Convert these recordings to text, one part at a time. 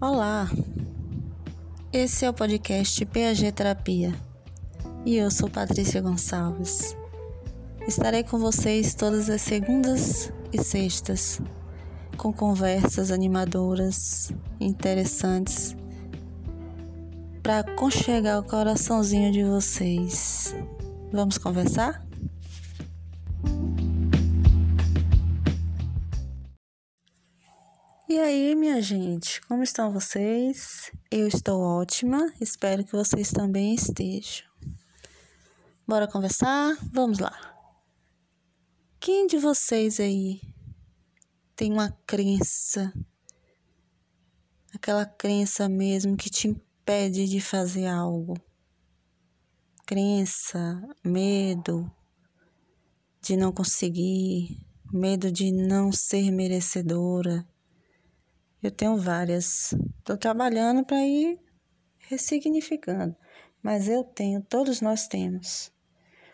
Olá, esse é o podcast PAG Terapia e eu sou Patrícia Gonçalves. Estarei com vocês todas as segundas e sextas com conversas animadoras, interessantes, para aconchegar o coraçãozinho de vocês. Vamos conversar? E aí, minha gente, como estão vocês? Eu estou ótima, espero que vocês também estejam. Bora conversar? Vamos lá. Quem de vocês aí tem uma crença, aquela crença mesmo que te impede de fazer algo? Crença, medo de não conseguir, medo de não ser merecedora eu tenho várias. Estou trabalhando para ir ressignificando. Mas eu tenho, todos nós temos.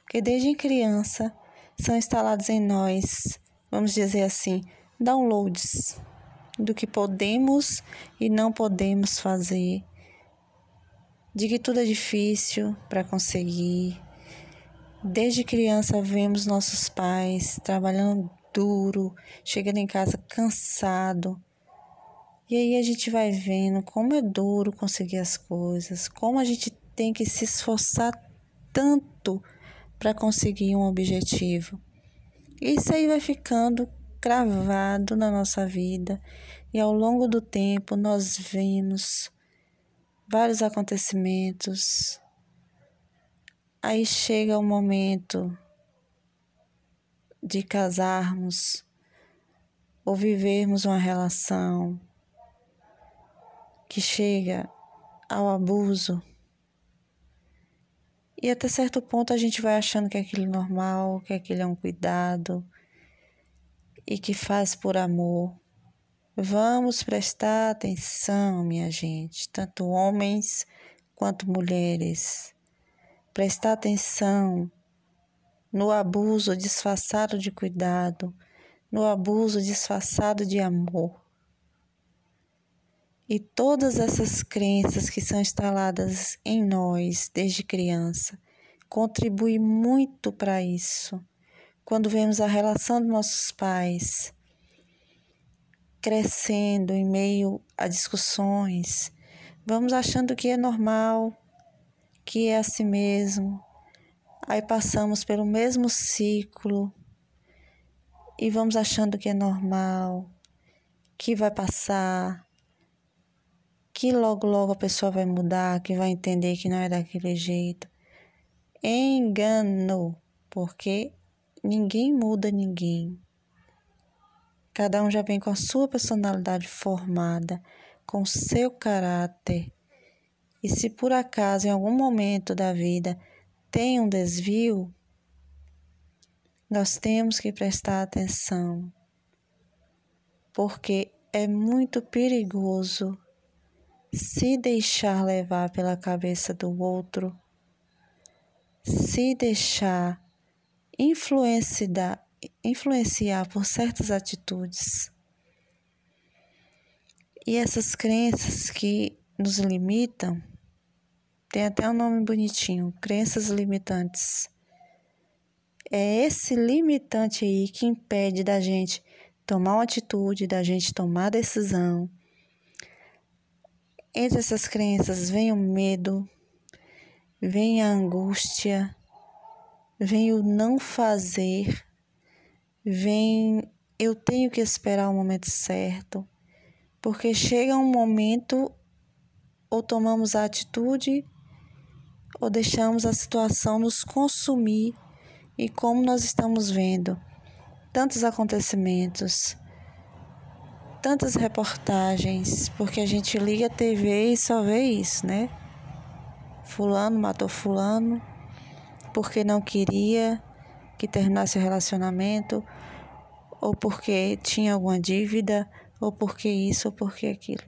Porque desde criança são instalados em nós, vamos dizer assim, downloads do que podemos e não podemos fazer, de que tudo é difícil para conseguir. Desde criança vemos nossos pais trabalhando duro, chegando em casa cansado, e aí a gente vai vendo como é duro conseguir as coisas, como a gente tem que se esforçar tanto para conseguir um objetivo. Isso aí vai ficando cravado na nossa vida e ao longo do tempo nós vemos vários acontecimentos. Aí chega o momento de casarmos ou vivermos uma relação que chega ao abuso. E até certo ponto a gente vai achando que aquilo é normal, que aquilo é um cuidado e que faz por amor. Vamos prestar atenção, minha gente, tanto homens quanto mulheres. Prestar atenção no abuso disfarçado de cuidado, no abuso disfarçado de amor. E todas essas crenças que são instaladas em nós desde criança contribuem muito para isso. Quando vemos a relação dos nossos pais crescendo em meio a discussões, vamos achando que é normal, que é assim mesmo. Aí passamos pelo mesmo ciclo e vamos achando que é normal, que vai passar, que logo logo a pessoa vai mudar, que vai entender que não é daquele jeito. Engano, porque ninguém muda ninguém. Cada um já vem com a sua personalidade formada, com seu caráter. E se por acaso em algum momento da vida tem um desvio, nós temos que prestar atenção, porque é muito perigoso se deixar levar pela cabeça do outro, se deixar influenciar, por certas atitudes. E essas crenças que nos limitam, tem até um nome bonitinho, crenças limitantes. É esse limitante aí que impede da gente tomar uma atitude, da gente tomar decisão, entre essas crenças vem o medo, vem a angústia, vem o não fazer, vem eu tenho que esperar o momento certo, porque chega um momento ou tomamos a atitude ou deixamos a situação nos consumir e como nós estamos vendo tantos acontecimentos tantas reportagens, porque a gente liga a TV e só vê isso, né? Fulano matou fulano porque não queria que terminasse o relacionamento, ou porque tinha alguma dívida, ou porque isso, ou porque aquilo.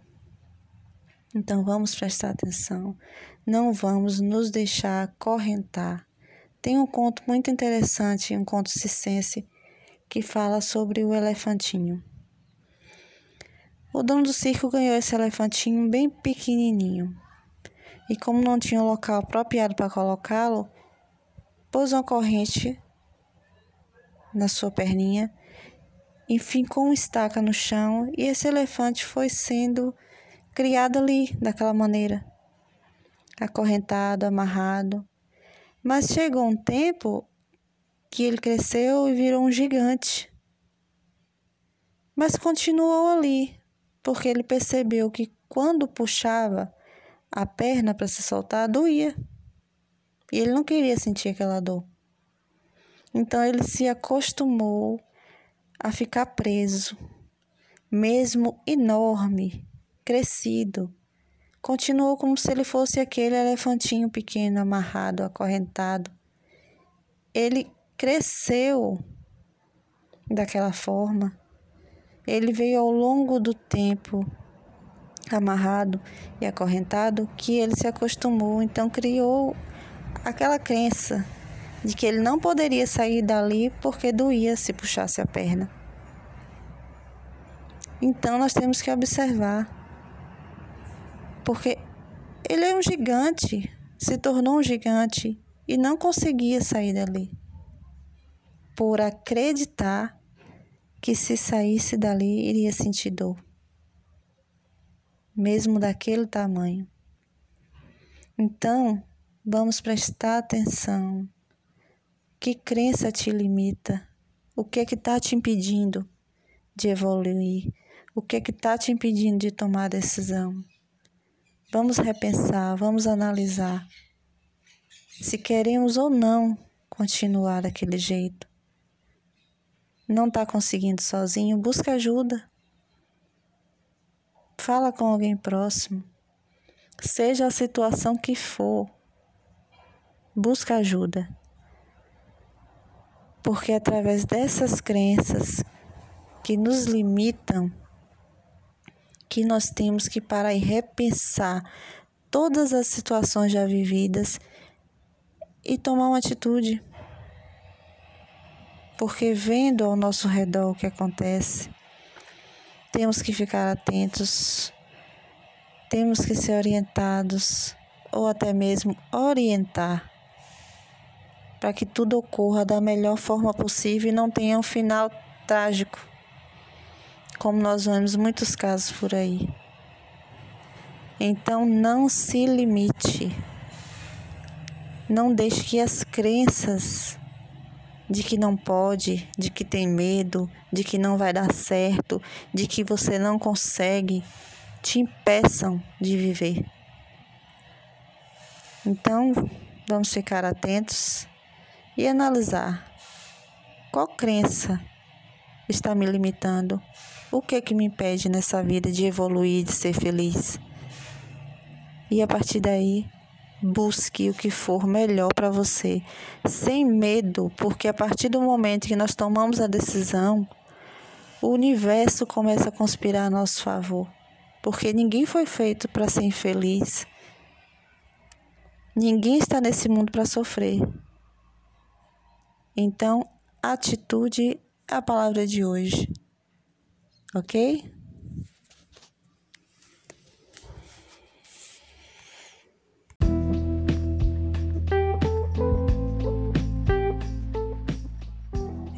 Então vamos prestar atenção, não vamos nos deixar correntar. Tem um conto muito interessante, um conto cicense, que fala sobre o elefantinho. O dono do circo ganhou esse elefantinho bem pequenininho. E como não tinha um local apropriado para colocá-lo, pôs uma corrente na sua perninha, enfincou uma estaca no chão e esse elefante foi sendo criado ali, daquela maneira, acorrentado, amarrado. Mas chegou um tempo que ele cresceu e virou um gigante. Mas continuou ali, porque ele percebeu que quando puxava a perna para se soltar, doía. E ele não queria sentir aquela dor. Então ele se acostumou a ficar preso, mesmo enorme, crescido. Continuou como se ele fosse aquele elefantinho pequeno, amarrado, acorrentado. Ele cresceu daquela forma. Ele veio ao longo do tempo amarrado e acorrentado que ele se acostumou, então criou aquela crença de que ele não poderia sair dali porque doía se puxasse a perna. Então nós temos que observar, porque ele é um gigante, se tornou um gigante e não conseguia sair dali, por acreditar que se saísse dali iria sentir dor mesmo daquele tamanho. Então, vamos prestar atenção. Que crença te limita? O que é que está te impedindo de evoluir? O que é que está te impedindo de tomar decisão? Vamos repensar, vamos analisar se queremos ou não continuar daquele jeito. Não está conseguindo sozinho? Busca ajuda. Fala com alguém próximo. Seja a situação que for, busca ajuda. Porque é através dessas crenças que nos limitam, que nós temos que parar e repensar todas as situações já vividas e tomar uma atitude. Porque vendo ao nosso redor o que acontece, temos que ficar atentos, temos que ser orientados ou até mesmo orientar para que tudo ocorra da melhor forma possível e não tenha um final trágico, como nós vemos muitos casos por aí. Então não se limite. Não deixe que as crenças de que não pode, de que tem medo, de que não vai dar certo, de que você não consegue, te impeçam de viver. Então, vamos ficar atentos e analisar qual crença está me limitando, o que é que me impede nessa vida de evoluir, de ser feliz. E a partir daí, Busque o que for melhor para você, sem medo, porque a partir do momento que nós tomamos a decisão, o universo começa a conspirar a nosso favor, porque ninguém foi feito para ser infeliz. Ninguém está nesse mundo para sofrer. Então, atitude é a palavra de hoje. Ok?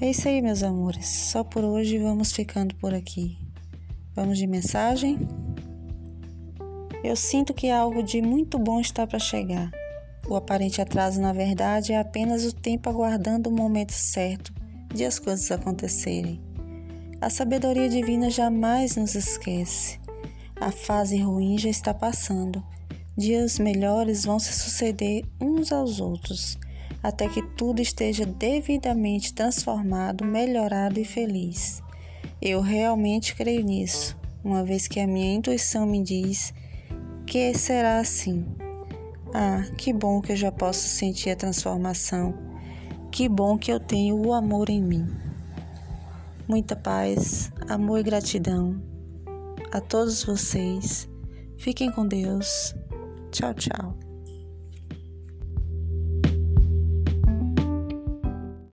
É isso aí, meus amores. Só por hoje vamos ficando por aqui. Vamos de mensagem? Eu sinto que algo de muito bom está para chegar. O aparente atraso, na verdade, é apenas o tempo aguardando o momento certo de as coisas acontecerem. A sabedoria divina jamais nos esquece. A fase ruim já está passando. Dias melhores vão se suceder uns aos outros até que tudo esteja devidamente transformado, melhorado e feliz. Eu realmente creio nisso, uma vez que a minha intuição me diz que será assim. Ah, que bom que eu já posso sentir a transformação. Que bom que eu tenho o amor em mim. Muita paz, amor e gratidão a todos vocês. Fiquem com Deus. Tchau, tchau.